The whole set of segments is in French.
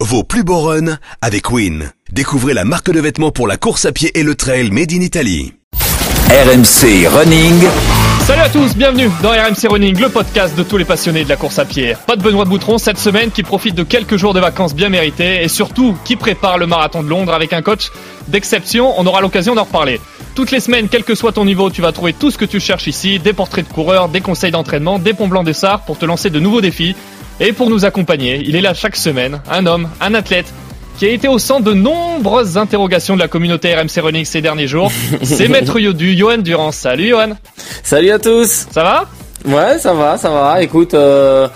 Vos plus beaux runs avec Win. Découvrez la marque de vêtements pour la course à pied et le trail made in Italy. RMC Running. Salut à tous, bienvenue dans RMC Running, le podcast de tous les passionnés de la course à pied. Pas de Benoît Boutron cette semaine qui profite de quelques jours de vacances bien mérités et surtout qui prépare le marathon de Londres avec un coach d'exception. On aura l'occasion d'en reparler. Toutes les semaines, quel que soit ton niveau, tu vas trouver tout ce que tu cherches ici, des portraits de coureurs, des conseils d'entraînement, des ponts blancs des pour te lancer de nouveaux défis. Et pour nous accompagner, il est là chaque semaine, un homme, un athlète, qui a été au centre de nombreuses interrogations de la communauté RMC Running ces derniers jours. C'est Maître Yodu, Johan Durand. Salut Johan Salut à tous Ça va? Ouais, ça va, ça va. Écoute, euh,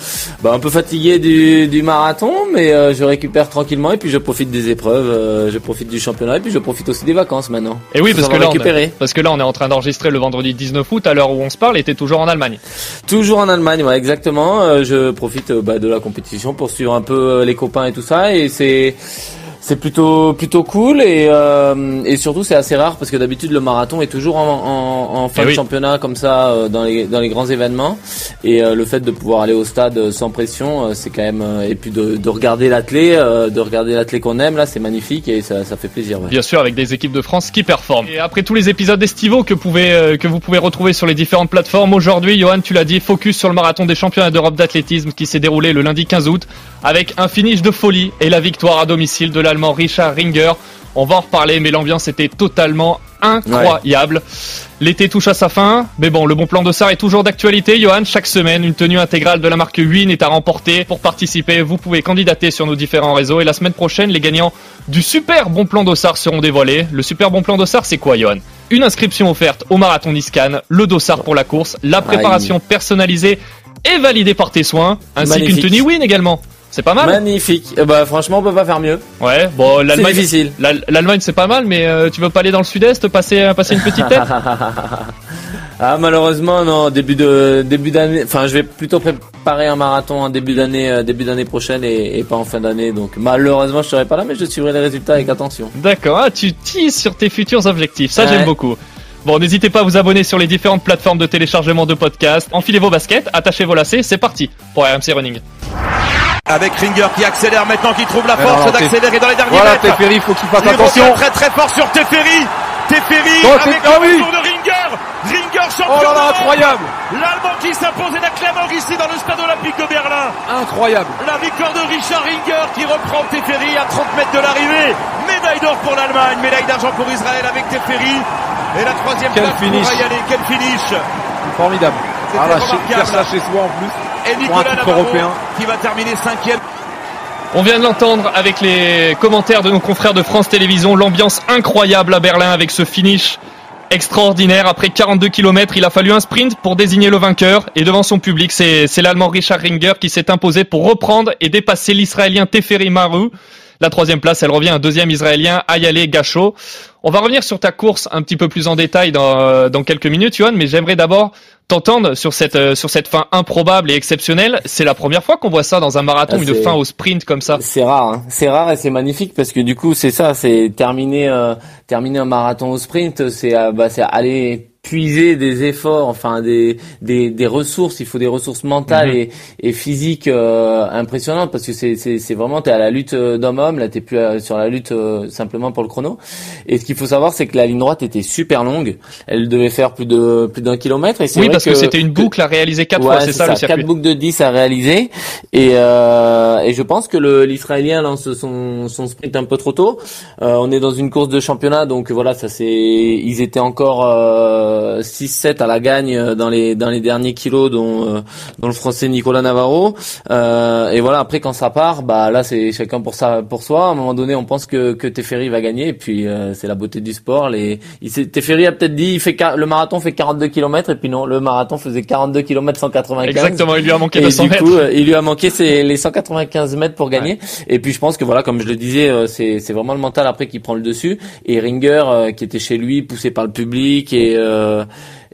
bah, un peu fatigué du, du marathon, mais euh, je récupère tranquillement et puis je profite des épreuves, euh, je profite du championnat et puis je profite aussi des vacances maintenant. Et oui, parce que, là, récupérer. parce que là, on est en train d'enregistrer le vendredi 19 août, à l'heure où on se parle, et t'es toujours en Allemagne. Toujours en Allemagne, ouais, exactement. Euh, je profite euh, bah, de la compétition pour suivre un peu euh, les copains et tout ça, et c'est c'est plutôt plutôt cool et euh, et surtout c'est assez rare parce que d'habitude le marathon est toujours en, en, en fin Eh de oui. championnat comme ça euh, dans les dans les grands événements et euh, le fait de pouvoir aller au stade sans pression c'est quand même et puis de, de regarder l'athlé de regarder l'athlé qu'on aime là c'est magnifique et ça ça fait plaisir ouais. Bien sûr, avec des équipes de France qui performent. Et après tous les épisodes estivaux que, pouvez, que vous pouvez retrouver sur les différentes plateformes, aujourd'hui, Johan, tu l'as dit, focus sur le marathon des championnats d'Europe d'athlétisme qui s'est déroulé le lundi 15 août, avec un finish de folie et la victoire à domicile de Richard Ringer. On va en reparler, mais l'ambiance était totalement incroyable. L'été touche à sa fin, mais bon, le bon plan d'Ossard est toujours d'actualité. Johan, chaque semaine, une tenue intégrale de la marque Win est à remporter. Pour participer, vous pouvez candidater sur nos différents réseaux. Et la semaine prochaine, les gagnants du super bon plan d'Ossard seront dévoilés. Le super bon plan d'Ossard, c'est quoi, Johan? Une inscription offerte au marathon Niscan, le dossard pour la course, la préparation personnalisée et validée par tes soins, ainsi qu'une tenue Win également. C'est pas mal Magnifique. Euh, bah franchement on peut pas faire mieux. Ouais, bon, C'est l'Allemagne, difficile. l'Al- l'Allemagne c'est pas mal, mais euh, tu veux pas aller dans le sud-est, passer, passer une petite tête? Ah malheureusement non début de début d'année enfin je vais plutôt préparer un marathon en début d'année euh, début d'année prochaine et, et pas en fin d'année donc malheureusement je serai pas là mais je suivrai les résultats avec attention. D'accord, ah, tu teases sur tes futurs objectifs, ça Ouais. j'aime beaucoup. Bon, n'hésitez pas à vous abonner sur les différentes plateformes de téléchargement de podcasts. Enfilez vos baskets, attachez vos lacets, c'est parti pour RMC Running. Avec Ringer qui accélère maintenant, qui trouve la force d'accélérer dans les derniers Voilà, mètres. Teferi, faut qu'il fasse Il attention. très très fort sur Teferi. Teferi Oh, avec le oui. de Ringer. Ringer champion Oh là là, incroyable L'Allemand qui s'impose et d'acclameur ici dans le stade olympique de Berlin. Incroyable La victoire de Richard Ringer qui reprend Teferi à 30 mètres de l'arrivée. Médaille d'or pour l'Allemagne, médaille d'argent pour Israël avec Teferi. Et la troisième Quel place finish. pour Ayale. Quel finish. Formidable Ah là, chez soi en plus. Et Pour un Nicolas titre Navarro européen. qui va terminer cinquième. On vient de l'entendre avec les commentaires de nos confrères de France Télévisions, l'ambiance incroyable à Berlin avec ce finish extraordinaire. Après 42 km, il a fallu un sprint pour désigner le vainqueur. Et devant son public, c'est c'est l'Allemand Richard Ringer qui s'est imposé pour reprendre et dépasser l'Israélien Teferi Maru. La troisième place, elle revient à un deuxième Israélien, Ayale Gacho. On va revenir sur ta course un petit peu plus en détail dans, dans quelques minutes, Johan, mais j'aimerais d'abord t'entendre sur cette, euh, sur cette fin improbable et exceptionnelle. C'est la première fois qu'on voit ça dans un marathon, Ah, une fin au sprint comme ça. C'est rare, hein. c'est rare et c'est magnifique parce que du coup c'est ça, c'est terminer euh, terminer un marathon au sprint, c'est euh, bah, c'est aller puiser des efforts, enfin des des, des ressources, il faut des ressources mentales Mhm. et, et physiques euh, impressionnantes parce que c'est c'est c'est vraiment t'es à la lutte euh, d'homme-homme, là t'es plus euh, sur la lutte euh, simplement pour le chrono. Et ce qu'il faut savoir c'est que la ligne droite était super longue, elle devait faire plus de plus d'un kilomètre et c'est Oui, vrai parce que, c'était une boucle à réaliser quatre Ouais, fois, c'est ça, le circuit. Quatre boucles de 10 à réaliser. Et, euh, et je pense que le- l'Israélien lance son, son sprint un peu trop tôt. Euh, on est dans une course de championnat, donc voilà, ça c'est. Ils étaient encore euh, 6-7 à la gagne euh, dans les dans les derniers kilos, dont euh, dont le Français Nicolas Navarro. Euh, et voilà, après quand ça part, bah là c'est chacun pour ça pour soi. À un moment donné, on pense que que Teferi va gagner, et puis euh, c'est la beauté du sport. Les, il Teferi a peut-être dit, il fait le marathon fait 42 km, et puis non, le marathon faisait 42 km 195. Exactement, il lui a manqué Et 200 du mètres. coup, euh, il lui a manqué ses, les 195 mètres pour gagner. Et puis je pense que voilà, comme je le disais, euh, c'est c'est vraiment le mental après qui prend le dessus. Et Ringer, euh, qui était chez lui, poussé par le public et euh,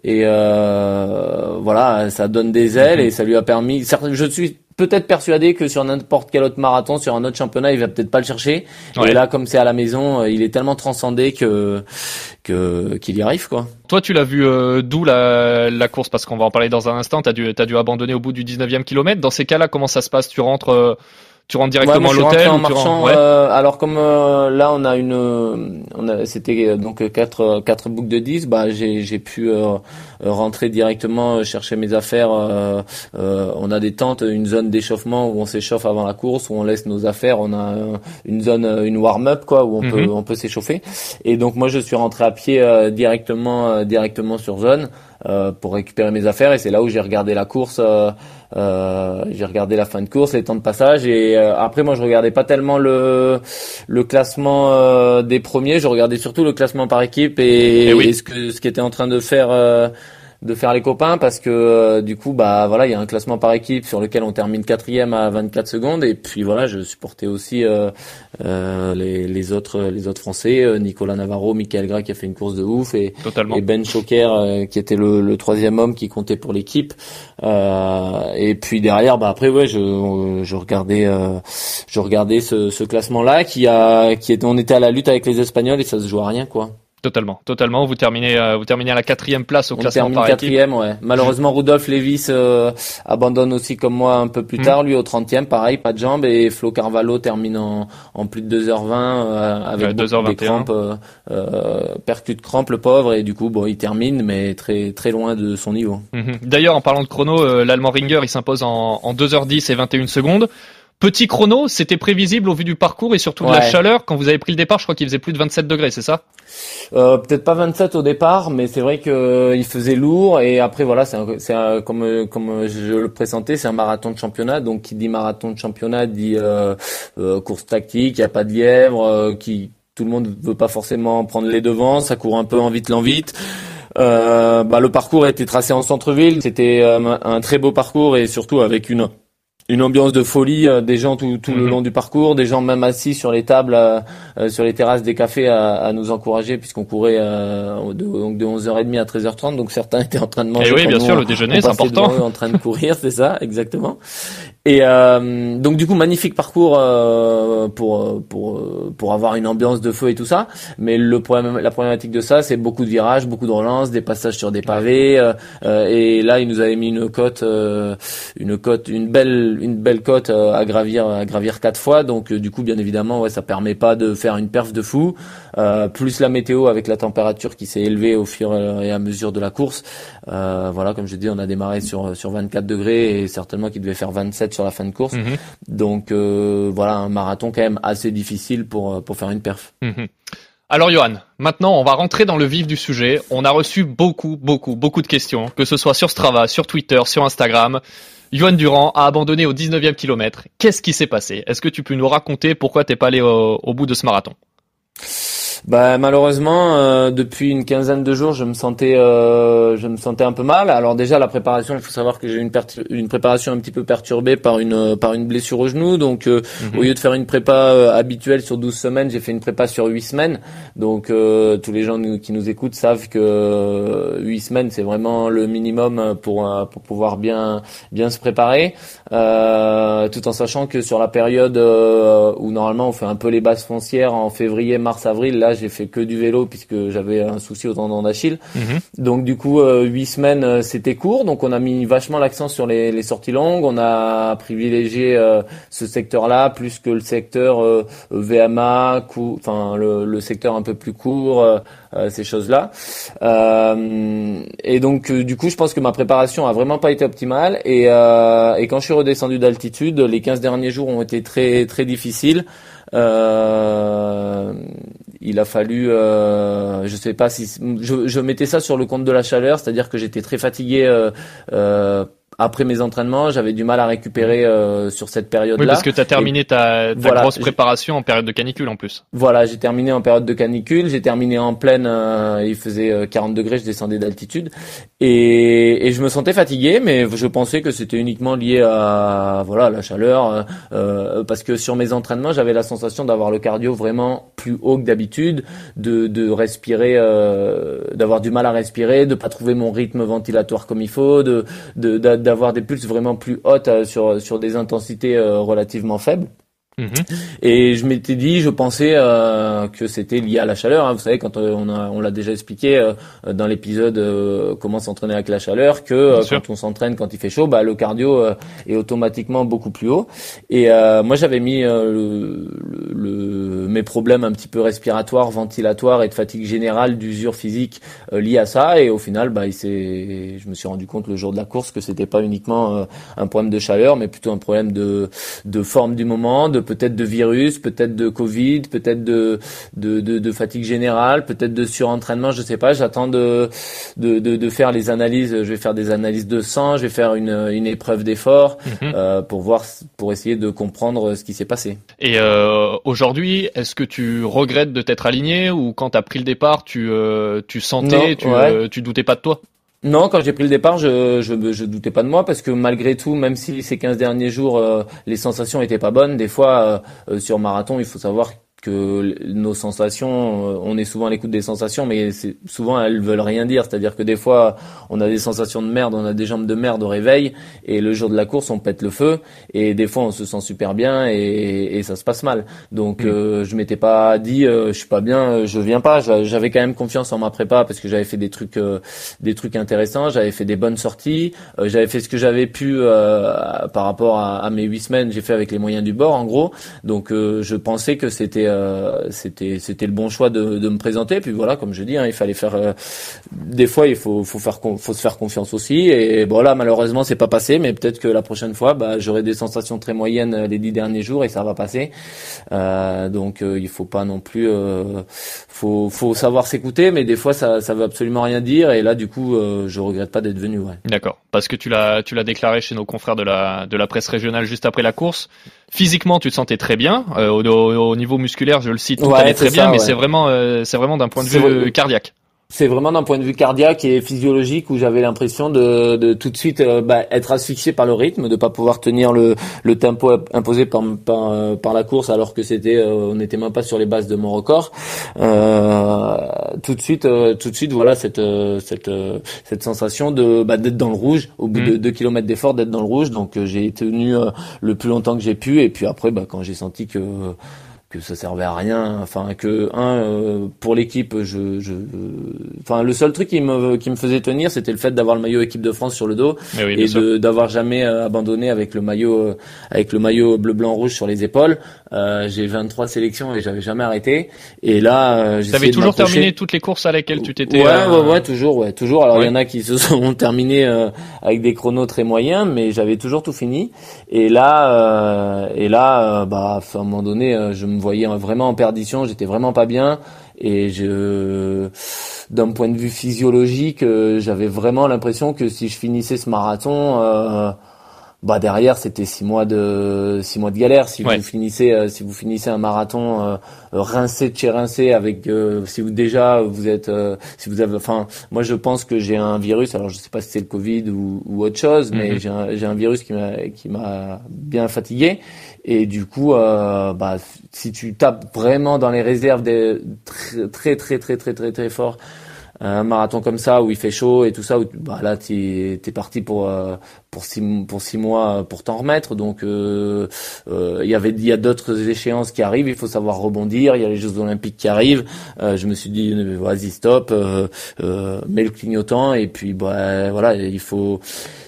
et euh, voilà, ça donne des ailes et ça lui a permis. Je suis peut-être persuadé que sur n'importe quel autre marathon, sur un autre championnat, il va peut-être pas le chercher. Ouais. Et là, comme c'est à la maison, euh, il est tellement transcendé que que qu'il y arrive quoi. Toi, tu l'as vu euh, d'où la, la course? Parce qu'on va en parler dans un instant. T'as dû, t'as dû abandonner au bout du 19e kilomètre. Dans ces cas-là, comment ça se passe? Tu rentres, euh, Tu rentres directement Ouais, moi, à l'hôtel en marchant. rentres- ouais. euh, alors comme euh, là on a une, euh, on a, c'était euh, donc quatre euh, quatre boucles de 10 Bah j'ai j'ai pu euh, rentrer directement chercher mes affaires. euh, euh, on a des tentes, une zone d'échauffement où on s'échauffe avant la course, où on laisse nos affaires. On a une zone, une warm-up quoi, où on Mhm. peut on peut s'échauffer. Et donc moi je suis rentré à pied euh, directement euh, directement sur zone euh, pour récupérer mes affaires. Et c'est là où j'ai regardé la course. euh, euh, j'ai regardé la fin de course, les temps de passage et euh, après moi je regardais pas tellement le le classement euh, des premiers, je regardais surtout le classement par équipe et, oui. et ce que ce qu'étaient en train de faire euh, de faire les copains parce que euh, du coup bah voilà il y a un classement par équipe sur lequel on termine quatrième à 24 secondes. Et puis voilà je supportais aussi euh, euh, les, les autres les autres français euh, Nicolas Navarro, Michael Gras qui a fait une course de ouf et Totalement. et Ben Choker euh, qui était le, le troisième homme qui comptait pour l'équipe. Euh, et puis derrière bah après ouais je je regardais euh, je regardais ce, ce classement là qui a qui était on était à la lutte avec les Espagnols et ça se joue à rien quoi Totalement, totalement. Vous terminez, euh, vous terminez à la quatrième place au on classement par équipe. quatrième ouais malheureusement Rudolf Levis euh, abandonne aussi comme moi un peu plus Mhm. tard lui au 30e pareil pas de jambes et Flo Carvalho termine en, en plus de 2h20 euh, avec Ouais, beaucoup 2h21. des crampes euh, euh, percute crampe le pauvre et du coup bon il termine mais très très loin de son niveau Mhm. D'ailleurs, en parlant de chrono, euh, l'Allemand Ringer, il s'impose en, en 2h10 et 21 secondes. Petit chrono, c'était prévisible au vu du parcours et surtout de la chaleur. Quand vous avez pris le départ, je crois qu'il faisait plus de 27 degrés, c'est ça? Euh, peut-être pas 27 au départ, mais c'est vrai que euh, faisait lourd et après voilà, c'est comme euh, comme je le présentais, c'est un marathon de championnat, donc qui dit marathon de championnat dit euh, euh, course tactique, il y a pas de lièvre, euh, qui tout le monde veut pas forcément prendre les devants, ça court un peu en vite l'en vite. Euh, bah, le parcours a été tracé en centre-ville, c'était euh, un très beau parcours et surtout avec une une ambiance de folie, euh, des gens tout, tout le Mhm. long du parcours, des gens même assis sur les tables, euh, euh, sur les terrasses des cafés à, à nous encourager puisqu'on courait euh, de, donc de 11h30 à 13h30, donc certains étaient en train de manger. Et Eh oui, bien nous, sûr, le déjeuner, on c'est important. eux en train de courir, c'est ça, exactement. Et euh, donc du coup magnifique parcours euh, pour pour pour avoir une ambiance de feu et tout ça. Mais le problème, la problématique de ça, c'est beaucoup de virages, beaucoup de relances, des passages sur des pavés. euh, euh, et là, il nous avait mis une cote, euh, une cote, une belle une belle cote euh, à gravir à gravir quatre fois. Donc euh, du coup, bien évidemment, ouais, ça permet pas de faire une perf de fou. Euh, plus la météo avec la température qui s'est élevée au fur et à mesure de la course. Euh, voilà, comme je dis, on a démarré sur sur 24 degrés et certainement qu'il devait faire 27 sur la fin de course. Mhm. Donc euh, voilà, un marathon quand même assez difficile pour pour faire une perf. Mhm. Alors Johan, maintenant on va rentrer dans le vif du sujet. On a reçu beaucoup, beaucoup, beaucoup de questions, que ce soit sur Strava, sur Twitter, sur Instagram. Johan Durand a abandonné au 19e kilomètre. Qu'est-ce qui s'est passé? Est-ce que tu peux nous raconter pourquoi t'es pas allé au, au bout de ce marathon? Bah malheureusement euh, depuis une quinzaine de jours je me sentais euh, je me sentais un peu mal. Alors déjà la préparation il faut savoir que j'ai une, une préparation un petit peu perturbée par une euh, par une blessure au genou donc euh, Mhm. au lieu de faire une prépa euh, habituelle sur 12 semaines j'ai fait une prépa sur 8 semaines donc euh, tous les gens nous- qui nous écoutent savent que euh, 8 semaines c'est vraiment le minimum pour pour pouvoir bien bien se préparer euh, tout en sachant que sur la période où normalement on fait un peu les bases foncières en février mars avril là j'ai fait que du vélo puisque j'avais un souci au tendon d'Achille Mhm. donc du coup, euh, huit semaines, euh, c'était court. Donc on a mis vachement l'accent sur les, les sorties longues. On a privilégié euh, ce secteur-là plus que le secteur VMA, enfin le, le secteur un peu plus court, ces choses-là. Et donc du coup, je pense que ma préparation a vraiment pas été optimale. Et, et quand je suis redescendu d'altitude, les 15 derniers jours ont été très très difficiles. Euh, il a fallu, euh, je sais pas si je, je mettais ça sur le compte de la chaleur, c'est-à-dire que j'étais très fatigué euh, euh, après mes entraînements, j'avais du mal à récupérer euh, sur cette Oui, période-là. parce que t'as terminé ta, ta Voilà, grosse préparation en période de canicule en plus. Voilà, j'ai terminé en période de canicule, j'ai terminé en pleine, euh, il faisait euh, 40 degrés, je descendais d'altitude et, et je me sentais fatigué, mais je pensais que c'était uniquement lié à voilà à la chaleur, euh, euh, parce que sur mes entraînements, j'avais la sensation d'avoir le cardio vraiment plus haut que d'habitude, de, de respirer, euh, d'avoir du mal à respirer, de pas trouver mon rythme ventilatoire comme il faut, de de- d'a- d'avoir des pulses vraiment plus hautes euh, sur sur des intensités euh, relativement faibles. Mhm. Et je m'étais dit, je pensais euh, que c'était lié à la chaleur. hein. Vous savez, quand euh, on, a, on l'a déjà expliqué euh, dans l'épisode euh, comment s'entraîner avec la chaleur, que euh, quand on s'entraîne quand il fait chaud, bah, le cardio est automatiquement beaucoup plus haut. Et euh, moi, j'avais mis euh, le, le- mes problèmes un petit peu respiratoires, ventilatoires et de fatigue générale, d'usure physique liés à ça. Et au final, bah, il s'est, je me suis rendu compte le jour de la course que c'était pas uniquement un problème de chaleur, mais plutôt un problème de, de forme du moment, de peut-être de virus, peut-être de Covid, peut-être de, de, de, de fatigue générale, peut-être de surentraînement, je sais pas. J'attends de, de, de, faire les analyses. Je vais faire des analyses de sang, je vais faire une, une épreuve d'effort Mhm. euh, pour voir, pour essayer de comprendre ce qui s'est passé. Et euh, aujourd'hui, est-ce que tu regrettes de t'être aligné ou quand t'as pris le départ, tu euh, tu sentais, Non, tu ouais. tu doutais pas de toi? Non, quand j'ai pris le départ, je, je je doutais pas de moi parce que malgré tout, même si ces 15 derniers jours euh, les sensations étaient pas bonnes, des fois euh, euh, sur marathon, il faut savoir que nos sensations, euh, on est souvent à l'écoute des sensations, mais souvent elles veulent rien dire. C'est-à-dire que des fois, on a des sensations de merde, on a des jambes de merde au réveil, et le jour de la course, on pète le feu, et des fois, on se sent super bien et, et ça se passe mal. Donc, euh, je m'étais pas dit, euh, je suis pas bien, euh, je viens pas. J'a- J'avais quand même confiance en ma prépa parce que j'avais fait des trucs, euh, des trucs intéressants, j'avais fait des bonnes sorties, j'avais fait ce que j'avais pu par rapport à, à mes huit semaines, j'ai fait avec les moyens du bord, en gros. Donc, je pensais que c'était, euh, c'était, c'était le bon choix de, me présenter. Puis voilà, comme je dis, hein, il fallait faire. euh, des fois, il faut, faut se faire confiance aussi. Et bon malheureusement, c'est pas passé, mais peut-être que la prochaine fois, bah, j'aurai des sensations très moyennes euh, les dix derniers jours et ça va passer. Donc, il faut pas non plus, faut, faut savoir s'écouter, mais des fois, ça, ça veut absolument rien dire. Et là, du coup, je regrette pas d'être venu. Ouais. D'accord. Parce que tu l'as tu l'as déclaré chez nos confrères de la de la presse régionale juste après la course. Physiquement, tu te sentais très bien. Euh, au, au- au niveau musculaire, je le cite, tout Ouais, allait très bien, ça, mais ouais. c'est vraiment euh, c'est vraiment d'un point de vue vrai. cardiaque. C'est vraiment d'un point de vue cardiaque et physiologique où j'avais l'impression de, de tout de suite euh, bah, être asphyxié par le rythme, de pas pouvoir tenir le, le tempo imposé par, par, euh, par la course alors que c'était euh, on n'était même pas sur les bases de mon record. Euh, tout de suite, euh, tout de suite, voilà cette cette cette sensation de bah, d'être dans le rouge au bout de deux kilomètres d'effort, d'être dans le rouge. Donc j'ai tenu le plus longtemps que j'ai pu et puis après, bah, quand j'ai senti que que ça servait à rien enfin que un euh, pour l'équipe je je enfin le seul truc qui me qui me faisait tenir c'était le fait d'avoir le maillot équipe de France sur le dos Mais oui, bien et d'avoir jamais euh, abandonné avec le maillot euh, avec le maillot bleu blanc rouge sur les épaules euh, j'ai 23 sélections et j'avais jamais arrêté et là euh, de toujours terminé toutes les courses à lesquelles tu t'étais. Ouais, euh, ouais, ouais, toujours, ouais, toujours. Alors il Ouais. y en a qui se sont terminés euh, avec des chronos très moyens, mais j'avais toujours tout fini. Et là, euh, et là, bah, à un moment donné, je me voyais vraiment en perdition. J'étais vraiment pas bien. Et je, d'un point de vue physiologique, euh, j'avais vraiment l'impression que si je finissais ce marathon, euh, bah derrière c'était six mois de six mois de galère. Si Ouais. vous finissez, euh, si vous finissez un marathon euh, rincé de chez rincé avec, euh, si vous déjà vous êtes, euh, si vous avez, enfin, moi je pense que j'ai un virus. Alors je sais pas si c'est le Covid ou, ou autre chose, mais Mhm. j'ai un, j'ai un virus qui m'a qui m'a bien fatigué. Et du coup, euh, bah si tu tapes vraiment dans les réserves des très très très très très très très fort un marathon comme ça où il fait chaud et tout ça où bah là t'es es parti pour euh, pour six pour six mois pour t'en remettre. Donc euh, euh, il y avait il y a d'autres échéances qui arrivent. Il faut savoir rebondir. Il y a les Jeux Olympiques qui arrivent. Euh, je me suis dit euh, vas-y stop euh, euh, mets le clignotant et puis bah voilà il faut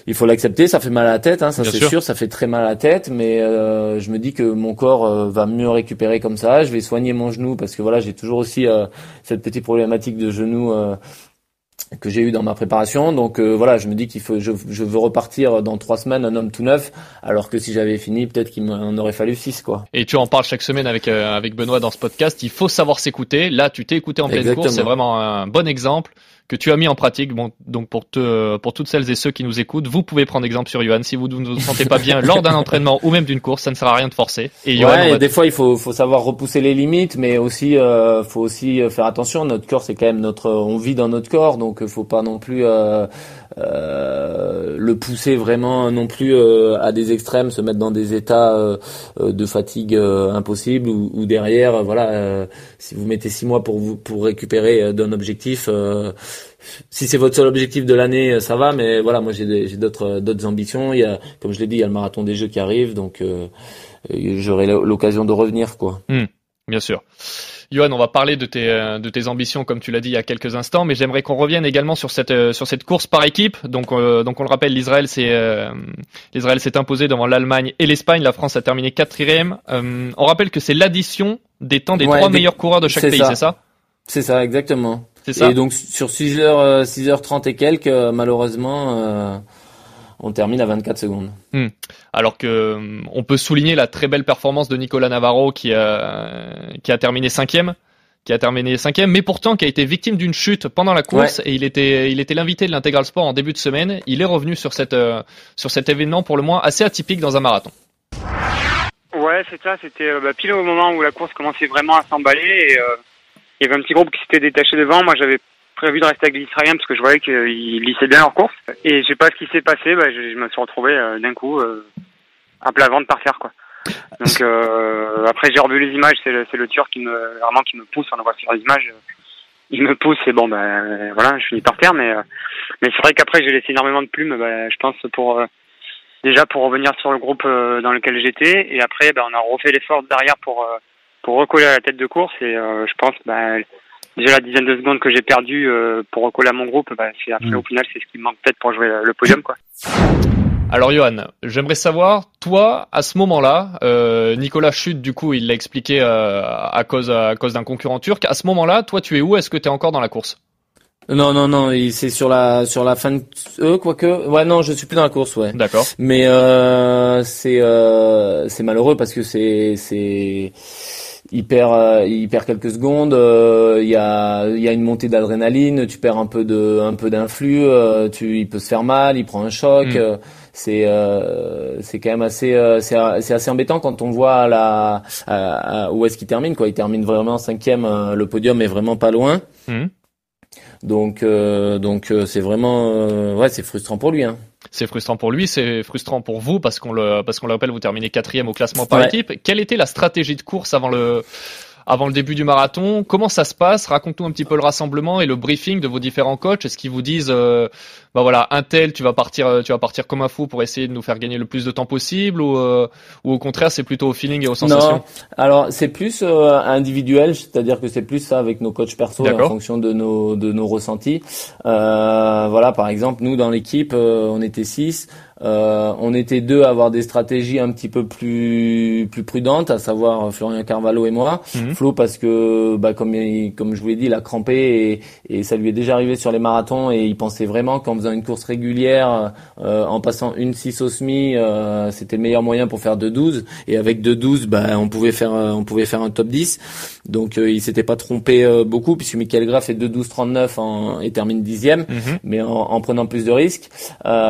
il faut l'accepter. Ça fait mal à la tête hein, ça c'est sûr. sûr. Ça fait très mal à la tête. Mais euh, je me dis que mon corps va mieux récupérer comme ça. Je vais soigner mon genou parce que voilà j'ai toujours aussi euh, cette petite problématique de genou euh, que j'ai eu dans ma préparation. Donc euh, voilà, je me dis qu'il faut, je, je veux repartir dans trois semaines un homme tout neuf, alors que si j'avais fini, peut-être qu'il m'en aurait fallu six quoi. Et tu en parles chaque semaine avec euh, avec Benoît dans ce podcast. Il faut savoir s'écouter. Là, tu t'es écouté en pleine course. C'est vraiment un bon exemple que tu as mis en pratique. Bon, donc pour te, pour toutes celles et ceux qui nous écoutent, vous pouvez prendre exemple sur Johan. Si vous ne vous sentez pas bien lors d'un entraînement ou même d'une course, ça ne sert à rien de forcer. Et Johan, ouais, on et va- des fois il faut, faut savoir repousser les limites, mais aussi euh, faut aussi euh, faire attention. Notre corps, c'est quand même notre, on vit dans notre corps, donc euh, faut pas non plus euh, euh, le pousser vraiment non plus euh, à des extrêmes, se mettre dans des états de fatigue euh, impossible ou, ou derrière, voilà, euh, si vous mettez six mois pour vous pour récupérer d'un objectif. euh, si c'est votre seul objectif de l'année, euh, ça va, mais voilà, moi j'ai d'autres euh, d'autres ambitions. Il y a, comme je l'ai dit, il y a le marathon des Jeux qui arrive, donc euh, j'aurai l'occasion de revenir, quoi. Hmm, bien sûr. Johan, on va parler de tes, euh, de tes ambitions, comme tu l'as dit il y a quelques instants, mais j'aimerais qu'on revienne également sur cette, euh, sur cette course par équipe. Donc, euh, donc on le rappelle, l'Israël s'est, l'Israël s'est imposé devant l'Allemagne et l'Espagne. La France a terminé quatrième. on rappelle que c'est l'addition des temps des trois meilleurs coureurs de chaque pays, c'est ça? C'est ça, exactement. C'est ça. Et donc sur 6 h 6h30 et quelques, malheureusement on termine à 24 secondes. Hmm. Alors que euh, on peut souligner la très belle performance de Nicolas Navarro qui a qui a terminé cinquième, qui a terminé cinquième, mais pourtant qui a été victime d'une chute pendant la course et il était il était l'invité de l'intégral sport en début de semaine. Il est revenu sur cette euh, sur cet événement pour le moins assez atypique dans un marathon. Ouais, c'est ça. C'était euh, bah, pile au moment où la course commençait vraiment à s'emballer et il y avait un petit groupe qui s'était détaché devant. Moi, j'avais prévu de rester avec les Israéliens parce que je voyais qu'ils lissaient bien leur course. Et je sais pas ce qui s'est passé, bah, je, me suis retrouvé euh, d'un coup euh, à plat ventre par terre quoi. Donc euh, après j'ai revu les images, c'est le, le Turc qui me vraiment qui me pousse, on le voit sur les images, il me pousse et bon ben voilà, je finis par terre, mais mais c'est vrai qu'après j'ai laissé énormément de plumes, bah, je pense pour déjà pour revenir sur le groupe dans lequel j'étais et après ben, on a refait l'effort derrière pour pour recoller à la tête de course et je pense ben déjà la dizaine de secondes que j'ai perdu euh, pour recoller à mon groupe, bah, c'est après mm. au final c'est ce qui me manque peut-être pour jouer le podium quoi. Alors Johan, j'aimerais savoir, toi, à ce moment-là, euh, Nicolas chute du coup, il l'a expliqué euh, à cause à cause d'un concurrent turc. À ce moment-là, toi, tu es où? Est-ce que tu es encore dans la course? Non, non, non, c'est sur la sur la fin de euh, quoique. Ouais, non, je suis plus dans la course, ouais. D'accord. Mais euh, c'est euh, c'est malheureux parce que c'est c'est il perd, euh, il perd quelques secondes. Euh, il y a, il y a une montée d'adrénaline. Tu perds un peu de, un peu d'influx. Euh, tu, il peut se faire mal. Il prend un choc. Mm. c'est, c'est quand même assez, c'est, assez embêtant quand on voit la, où est-ce qu'il termine. Quoi, il termine vraiment cinquième. le podium est vraiment pas loin. Mm. Donc, donc c'est vraiment, ouais, c'est frustrant pour lui. Hein c'est frustrant pour lui, c'est frustrant pour vous parce qu'on le parce qu'on le rappelle, vous terminez quatrième au classement par équipe. Quelle était la stratégie de course avant le avant le début du marathon. Comment ça se passe? Raconte-nous un petit peu le rassemblement et le briefing de vos différents coachs. Est-ce qu'ils vous disent, euh, bah voilà, un tel, tu vas partir, euh, tu vas partir comme un fou pour essayer de nous faire gagner le plus de temps possible, ou, euh, ou au contraire, c'est plutôt au feeling et aux sensations? Non, alors c'est plus individuel, c'est-à-dire que c'est plus ça avec nos coachs perso en fonction de nos de nos ressentis. voilà, par exemple, nous dans l'équipe, on était six. Euh, on était deux à avoir des stratégies un petit peu plus plus prudentes, à savoir Florian Carvalho et moi. Mhm. Flo parce que bah, comme comme je vous l'ai dit, il a crampé et, et, ça lui est déjà arrivé sur les marathons et il pensait vraiment qu'en faisant une course régulière, euh, en passant une 6 au semi, euh, c'était le meilleur moyen pour faire 2-12 et avec 2-12, bah, on pouvait faire on pouvait faire un top 10. Donc il s'était pas trompé beaucoup puisque Michael Graff est 2-12-39 en, et termine dixième, mhm. mais en, en, prenant plus de risques.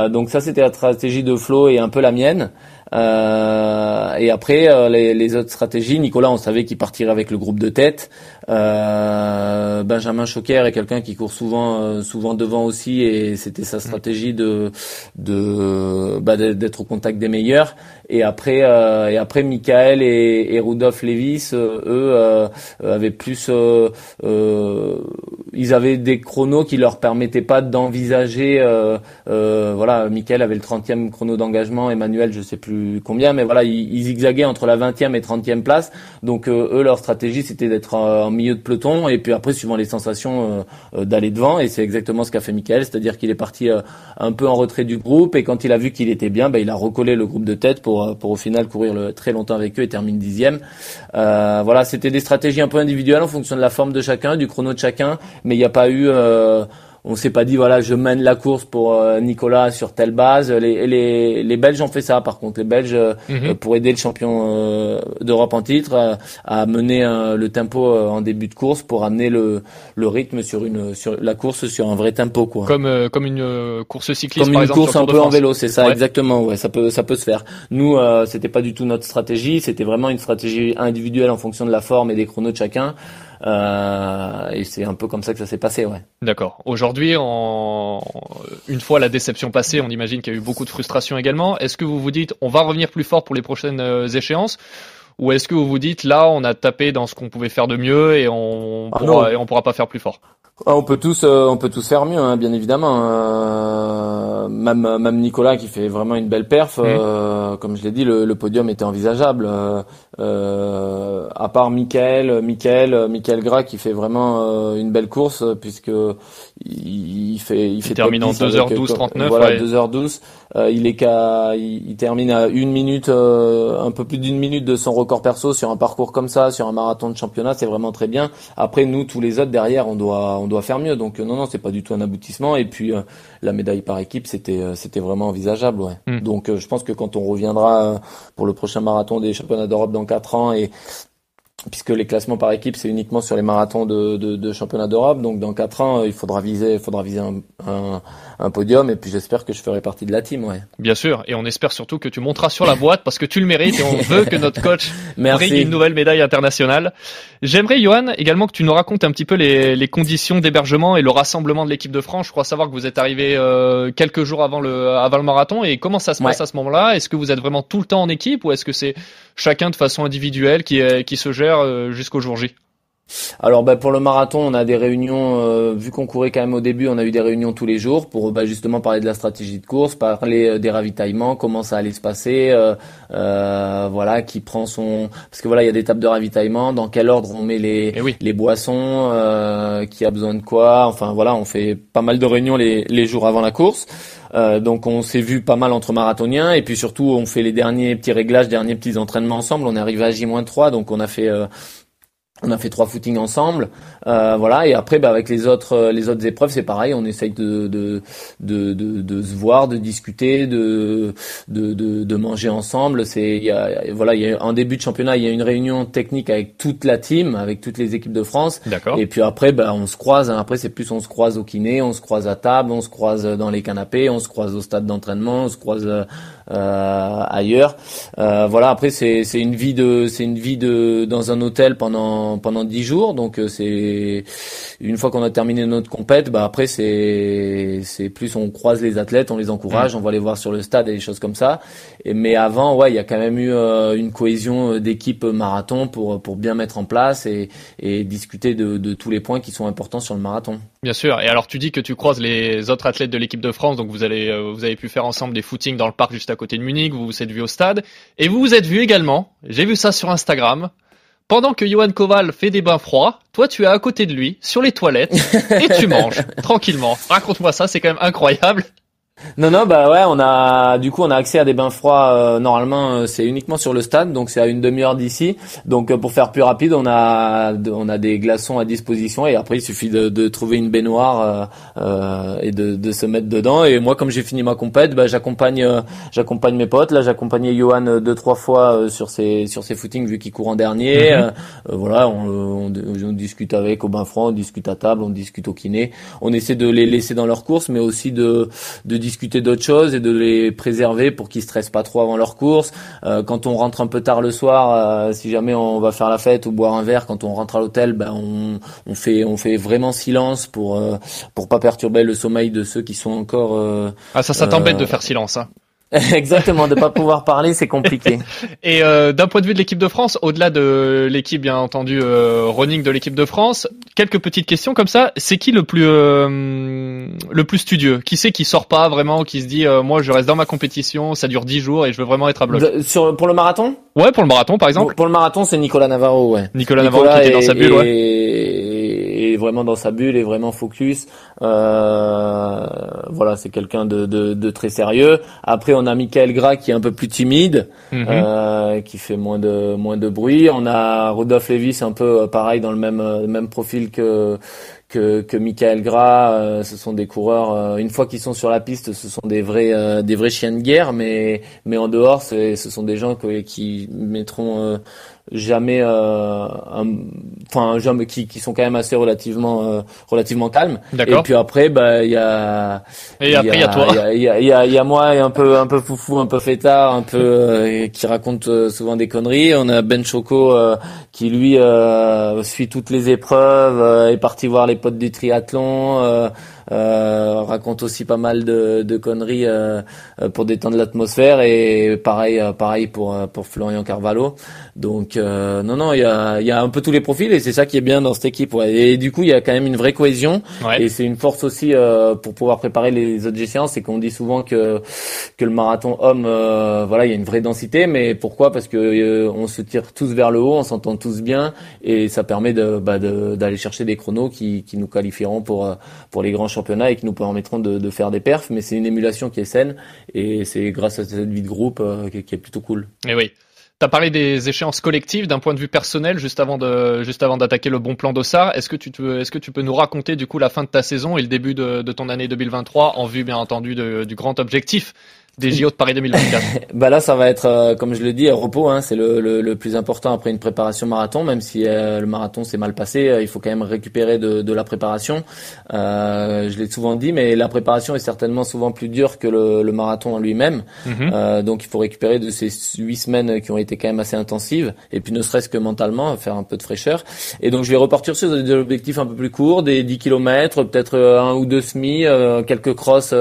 donc ça c'était la stratégie de Flo et un peu la mienne. Euh, et après, euh, les, autres stratégies, Nicolas, on savait qu'il partirait avec le groupe de tête. Euh, Benjamin Choquer est quelqu'un qui court souvent, euh, souvent devant aussi, et c'était sa stratégie de, de bah, d'être au contact des meilleurs. Et après, et après, Michael et, et Rudolf Levis, eux, avaient plus, ils avaient des chronos qui leur permettaient pas d'envisager. voilà, Michael avait le 30e chrono d'engagement, Emmanuel, je sais plus combien, mais voilà, ils, zigzaguaient entre la 20e et 30e place. Donc euh, eux, leur stratégie, c'était d'être euh, en milieu de peloton et puis après, suivant les sensations, euh, d'aller devant. Et c'est exactement ce qu'a fait Michael, c'est-à-dire qu'il est parti un peu en retrait du groupe et quand il a vu qu'il était bien, bah, il a recollé le groupe de tête pour pour au final courir le, très longtemps avec eux et termine dixième. voilà, c'était des stratégies un peu individuelles en fonction de la forme de chacun, du chrono de chacun, mais il n'y a pas eu on s'est pas dit voilà je mène la course pour euh, Nicolas sur telle base. Les, les, les Belges ont fait ça par contre. Les Belges euh, mhm. pour aider le champion euh, d'Europe en titre à mener le tempo en début de course pour amener le, le rythme sur une sur la course sur un vrai tempo quoi. Comme comme une course cycliste comme par une course un peu en vélo c'est ça exactement ouais ça peut ça peut se faire. Nous c'était pas du tout notre stratégie c'était vraiment une stratégie individuelle en fonction de la forme et des chronos de chacun. Euh, et c'est un peu comme ça que ça s'est passé, ouais. D'accord. Aujourd'hui, en... une fois la déception passée, on imagine qu'il y a eu beaucoup de frustration également. Est-ce que vous vous dites, on va revenir plus fort pour les prochaines euh, échéances? Ou est-ce que vous vous dites là on a tapé dans ce qu'on pouvait faire de mieux et on ah pourra, et on pourra pas faire plus fort? On peut tous, euh, on peut tous faire mieux, hein, bien évidemment. Euh, même, même Nicolas qui fait vraiment une belle perf. Mhm. euh, comme je l'ai dit, le, le podium était envisageable. Euh, euh, à part Michael, Michael, Michael Gras qui fait vraiment une belle course puisque il, il fait, il, fait termine en 10 avec, 2h12, euh, 39, Voilà, ouais. 2h12. Euh, il est qu'à, il, il termine à une minute, euh, un peu plus d'une minute de son record perso sur un parcours comme ça, sur un marathon de championnat, c'est vraiment très bien. Après, nous, tous les autres derrière, on doit, on doit faire mieux. Donc euh, non, non, c'est pas du tout un aboutissement. Et puis euh, la médaille par équipe, c'était, euh, c'était vraiment envisageable. Ouais. Mm. Donc euh, je pense que quand on reviendra pour le prochain marathon des championnats d'Europe dans quatre ans et puisque les classements par équipe c'est uniquement sur les marathons de, de, de championnat d'Europe donc dans quatre ans il faudra viser il faudra viser un, un, un podium et puis j'espère que je ferai partie de la team ouais Bien sûr, et on espère surtout que tu monteras sur la boîte parce que tu le mérites et on veut que notre coach brigue une nouvelle médaille internationale. J'aimerais, Johan, également que tu nous racontes un petit peu les, les conditions d'hébergement et le rassemblement de l'équipe de France. Je crois savoir que vous êtes arrivé euh, quelques jours avant le, avant le marathon et comment ça se passe Ouais. à ce moment-là? Est-ce que vous êtes vraiment tout le temps en équipe ou est-ce que c'est chacun de façon individuelle qui, qui se gère euh, jusqu'au jour J? Alors bah, pour le marathon, on a des réunions, euh, vu qu'on courait quand même au début, on a eu des réunions tous les jours pour bah, justement parler de la stratégie de course, parler euh, des ravitaillements, comment ça allait se passer, euh, voilà, qui prend son... Parce que voilà, il y a des tables de ravitaillement, dans quel ordre on met les, Eh oui. les boissons, euh, qui a besoin de quoi, enfin voilà, on fait pas mal de réunions les, les jours avant la course. Euh, donc on s'est vu pas mal entre marathoniens et puis surtout on fait les derniers petits réglages, derniers petits entraînements ensemble. On est arrivé à J-3 donc on a fait euh, on a fait trois footings ensemble, euh, voilà. Et après, bah, avec les autres, euh, les autres épreuves, c'est pareil. On essaye de de, de de de se voir, de discuter, de de de, de manger ensemble. C'est, il y a, voilà, il y a en début de championnat, il y a une réunion technique avec toute la team, avec toutes les équipes de France. D'accord. Et puis après, bah, on se croise. hein. Après, c'est plus on se croise au kiné, on se croise à table, on se croise dans les canapés, on se croise au stade d'entraînement, on se croise euh, ailleurs. Euh, voilà. Après, c'est c'est une vie de c'est une vie de dans un hôtel pendant pendant dix jours. Donc euh, c'est une fois qu'on a terminé notre compète, bah après c'est c'est plus on croise les athlètes, on les encourage, on va les voir sur le stade et des choses comme ça. Et, mais avant, ouais, il y a quand même eu euh, une cohésion d'équipe marathon pour pour bien mettre en place et et discuter de, de tous les points qui sont importants sur le marathon. Bien sûr. Et alors tu dis que tu croises les autres athlètes de l'équipe de France, donc vous allez, euh, vous avez pu faire ensemble des footings dans le parc juste à côté de Munich. Vous vous êtes vus au stade et vous vous êtes vus également. J'ai vu ça sur Instagram. Pendant que Johan Koval fait des bains froids, toi tu es à côté de lui sur les toilettes et tu manges tranquillement. Raconte-moi ça, c'est quand même incroyable. Non, non, bah ouais, on a du coup on a accès à des bains froids. euh, normalement, euh, c'est uniquement sur le stade, donc c'est à une demi-heure d'ici. Donc euh, pour faire plus rapide, on a on a des glaçons à disposition et après il suffit de, de trouver une baignoire euh, euh, et de, de se mettre dedans. Et moi, comme j'ai fini ma compète, bah j'accompagne j'accompagne mes potes. Là, j'accompagnais Johan deux trois fois euh, sur ses sur ses footings vu qu'il court en dernier. Euh, voilà, on, on, on discute avec au bain froid, on discute à table, on discute au kiné. On essaie de les laisser dans leur course, mais aussi de de discuter d'autres choses et de les préserver pour qu'ils stressent pas trop avant leur course. Euh, quand on rentre un peu tard le soir, euh, si jamais on va faire la fête ou boire un verre, quand on rentre à l'hôtel, ben on, on fait on fait vraiment silence pour euh, pour pas perturber le sommeil de ceux qui sont encore euh, Ah ça, ça t'embête Euh, de faire silence. Hein. exactement de pas pouvoir parler, c'est compliqué. Et euh, d'un point de vue de l'équipe de France, au-delà de l'équipe bien entendu euh, running de l'équipe de France, quelques petites questions comme ça. C'est qui le plus euh, le plus studieux? Qui c'est qui sort pas vraiment, qui se dit euh, moi je reste dans ma compétition, ça dure 10 jours et je veux vraiment être à bloc? De- sur pour le marathon? Ouais, pour le marathon par exemple. pour, pour le marathon, c'est Nicolas Navarro, ouais. Nicolas Navarro qui était dans sa bulle, ouais. Vraiment dans sa bulle, est vraiment focus. Euh, voilà, c'est quelqu'un de, de, de très sérieux. Après, on a Michael Gras qui est un peu plus timide, Mhm. euh, qui fait moins de moins de bruit. On a Rodolphe Lévis un peu euh, pareil dans le même euh, même profil que que, que Michael Gras, euh, ce sont des coureurs. euh, une fois qu'ils sont sur la piste, ce sont des vrais euh, des vrais chiens de guerre, mais mais en dehors, c'est ce sont des gens que- qui mettront euh, jamais, euh, un- enfin jamais qui, qui sont quand même assez relativement euh, relativement calmes. Et puis après, bah il y a Et après il y a toi. il y a, il y a, y a- il y a moi un peu un peu foufou, un peu fêtard, un peu euh, qui raconte souvent des conneries. On a Ben Choco euh, qui lui euh, suit toutes les épreuves, euh, est parti voir les potes du triathlon. euh, euh, raconte aussi pas mal de, de conneries euh, euh, pour détendre l'atmosphère et pareil euh, pareil pour pour Florian Carvalho. Donc non non il y a il y a un peu tous les profils et c'est ça qui est bien dans cette équipe. Ouais. Et du coup il y a quand même une vraie cohésion Ouais. et c'est une force aussi pour pouvoir préparer les autres échéances. C'est qu'on dit souvent que que le marathon homme voilà il y a une vraie densité mais pourquoi? Parce que on se tire tous vers le haut, on s'entend tous bien et ça permet de bah, d'aller chercher des chronos qui qui nous qualifieront pour pour les grands championnats et qui nous de, de faire des perfs. Mais c'est une émulation qui est saine et c'est grâce à cette vie de groupe euh, qui, est plutôt cool. Et oui. T'as parlé des échéances collectives d'un point de vue personnel juste avant de juste avant d'attaquer le bon plan d'Ossard. Est-ce que tu est-ce que tu peux nous raconter du coup la fin de ta saison et le début de, ton année 2023 en vue bien entendu du grand objectif des JO de Paris 2024 Bah là, ça va être, euh, comme je le dis, repos. Hein, c'est le, le, le, plus important après une préparation marathon. Même si euh, le marathon s'est mal passé, euh, il faut quand même récupérer de, de la préparation. Euh, je l'ai souvent dit, mais la préparation est certainement souvent plus dure que le, le marathon en lui-même. Mhm. donc il faut récupérer de ces huit semaines qui ont été quand même assez intensives, et puis ne serait-ce que mentalement, faire un peu de fraîcheur. Et donc je vais repartir sur des objectifs un peu plus courts, des 10 km, peut-être un ou deux semis, quelques crosses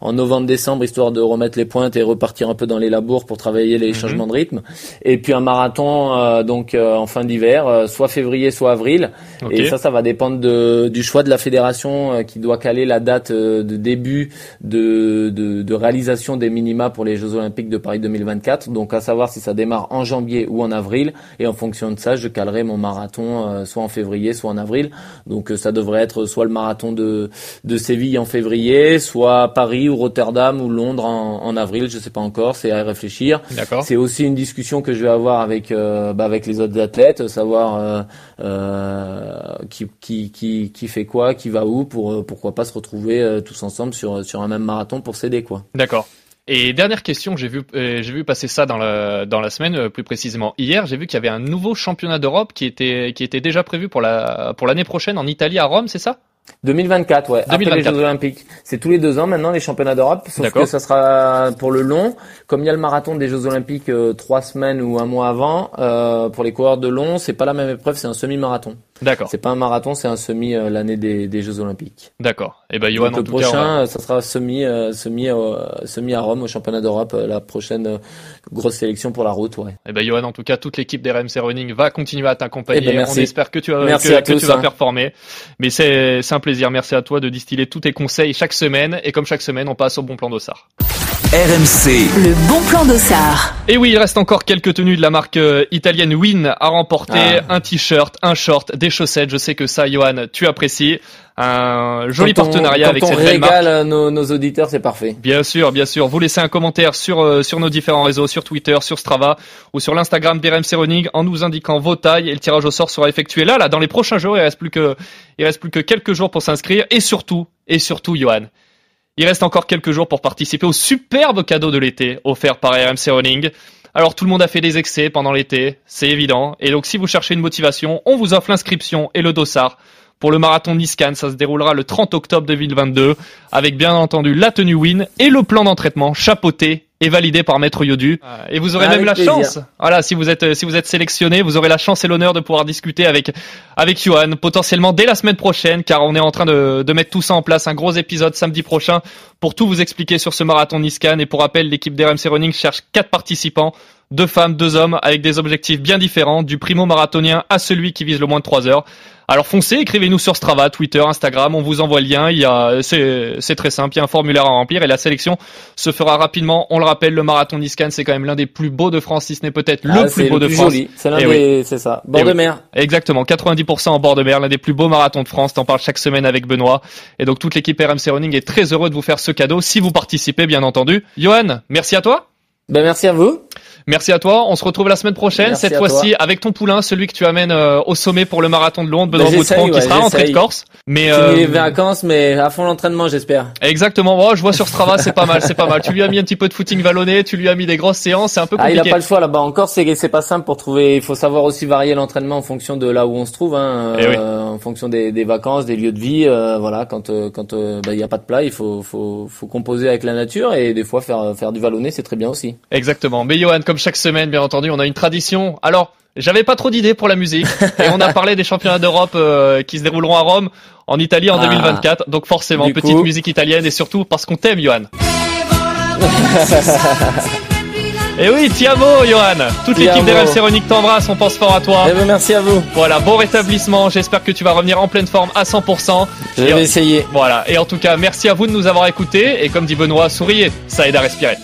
en novembre-décembre, histoire de remettre les pointes et repartir un peu dans les labours pour travailler les Mhm. changements de rythme. Et puis un marathon euh, donc euh, en fin d'hiver, euh, soit février, soit avril. Et ça, ça va dépendre de, du choix de la fédération euh, qui doit caler la date euh, de début de, de, de réalisation des minima pour les Jeux Olympiques de Paris 2024. Donc à savoir si ça démarre en janvier ou en avril. Et en fonction de ça, je calerai mon marathon euh, soit en février, soit en avril. Donc euh, ça devrait être soit le marathon de, de Séville en février, soit Paris ou Rotterdam ou Londres en, en avril. Je sais pas encore. C'est à réfléchir. D'accord. C'est aussi une discussion que je vais avoir avec euh, bah, avec les autres athlètes, savoir euh, euh, qui, qui qui qui fait quoi, qui va où, pour euh, pourquoi pas se retrouver euh, tous ensemble sur sur un même marathon pour s'aider quoi. D'accord. Et dernière question, j'ai vu, euh, j'ai vu passer ça dans la dans la semaine, euh, plus précisément hier. J'ai vu qu'il y avait un nouveau championnat d'Europe qui était qui était déjà prévu pour la pour l'année prochaine en Italie à Rome, c'est ça? 2024, ouais. Après 2024. les Jeux Olympiques. C'est tous les deux ans maintenant les championnats d'Europe, sauf que ça sera pour le long. Comme il y a le marathon des Jeux Olympiques euh, trois semaines ou un mois avant, euh, pour les coureurs de long, c'est pas la même épreuve, c'est un semi-marathon. D'accord. C'est pas un marathon, c'est un semi euh, l'année des, des Jeux Olympiques. D'accord. Et ben Johan, Donc, en le tout cas, on va- prochain, euh, ça sera semi, euh, semi, euh, semi à Rome au championnat d'Europe, la prochaine grosse sélection pour la route, ouais. Eh ben Johan, en tout cas, toute l'équipe des RMC Running va continuer à t'accompagner. Eh ben. On espère que tu vas, Merci que, à que tous, tu vas hein. performer. Mais c'est c'est un plaisir. Merci à toi de distiller tous tes conseils chaque semaine. Et comme chaque semaine, on passe au bon plan d'Ossard. RMC, Le bon plan d'Ossard. Et oui, il reste encore quelques tenues de la marque euh, italienne Win à remporter. Ah. Un t-shirt, un short, des chaussettes. Je sais que ça, Johan, tu apprécies. Un joli Quand on- partenariat avec quand on cette belle marque. régale euh, nos, nos auditeurs, c'est parfait. Bien sûr, bien sûr. Vous laissez un commentaire sur euh, sur nos différents réseaux, sur Twitter, sur Strava ou sur l'Instagram d'RMC Running en nous indiquant vos tailles et le tirage au sort sera effectué là, là, dans les prochains jours. Il reste plus que il reste plus que quelques jours pour s'inscrire et surtout et surtout, Johan, il reste encore quelques jours pour participer au superbe cadeau de l'été offert par RMC Running. Alors tout le monde a fait des excès pendant l'été, c'est évident. Et donc si vous cherchez une motivation, on vous offre l'inscription et le dossard pour le marathon Niscan. Ça se déroulera le 30 octobre 2022 avec bien entendu la tenue Win et le plan d'entraînement chapeauté et validé par Maître Yodu. Et vous aurez Avec même la plaisir. chance, voilà, si vous êtes euh, si vous êtes sélectionné, vous aurez la chance et l'honneur de pouvoir discuter avec avec Johan potentiellement dès la semaine prochaine, car on est en train de, de mettre tout ça en place, un gros épisode samedi prochain pour tout vous expliquer sur ce marathon Niscan. Et pour rappel, l'équipe d'RMC Running cherche quatre participants, deux femmes, deux hommes, avec des objectifs bien différents, du primo marathonien à celui qui vise le moins de 3 heures. Alors foncez, écrivez-nous sur Strava, Twitter, Instagram, on vous envoie le lien. Il y a, c'est, c'est très simple, il y a un formulaire à remplir et la sélection se fera rapidement. On le rappelle, le marathon Niscan, c'est quand même l'un des plus beaux de France, si ce n'est peut-être Ah, le c'est plus beau de France. joli. C'est l'un Eh des, c'est ça. Bord Eh de oui. mer. Exactement, 90% en bord de mer, l'un des plus beaux marathons de France. T'en parles chaque semaine avec Benoît. Et donc toute l'équipe RMC Running est très heureux de vous faire ce cadeau si vous participez, bien entendu. Johan, merci à toi. Ben, merci à vous. Merci à toi. On se retrouve la semaine prochaine, Merci cette fois-ci avec ton poulain, celui que tu amènes euh, au sommet pour le marathon de Londres, Benoît Ben, j'essaye, Boutron, qui ouais, sera rentré de. Corse. Mais euh, les vacances, mais à fond l'entraînement, j'espère. exactement. Oh, je vois sur Strava, c'est pas mal, c'est pas mal. Tu lui as mis un petit peu de footing vallonné, tu lui as mis des grosses séances, c'est un peu Ah, il compliqué. a pas le choix là-bas. Encore, c'est c'est pas simple pour trouver. Il faut savoir aussi varier l'entraînement en fonction de là où on se trouve, hein, Eh oui. euh, en fonction des, des vacances, des lieux de vie. euh, voilà, quand euh, quand euh, bah, il y a pas de plat, il faut faut faut composer avec la nature et des fois faire faire du vallonné, c'est très bien aussi. Exactement. Mais Johan, comme comme chaque semaine, bien entendu, on a une tradition. Alors, j'avais pas trop d'idées pour la musique et on a parlé des championnats d'Europe euh, qui se dérouleront à Rome, en Italie en Ah. 2024. Donc forcément, petite coup- musique italienne et surtout parce qu'on t'aime, Johan. Et oui, Tiamo, Johan. Toute l'équipe amo. d'RMC Ronique t'embrasse, on pense fort à toi. Eh ben, merci à vous. Voilà, bon rétablissement. J'espère que tu vas revenir en pleine forme à 100%. Je vais essayer. Voilà. Et en tout cas, merci à vous de nous avoir écoutés. Et comme dit Benoît, souriez, ça aide à respirer.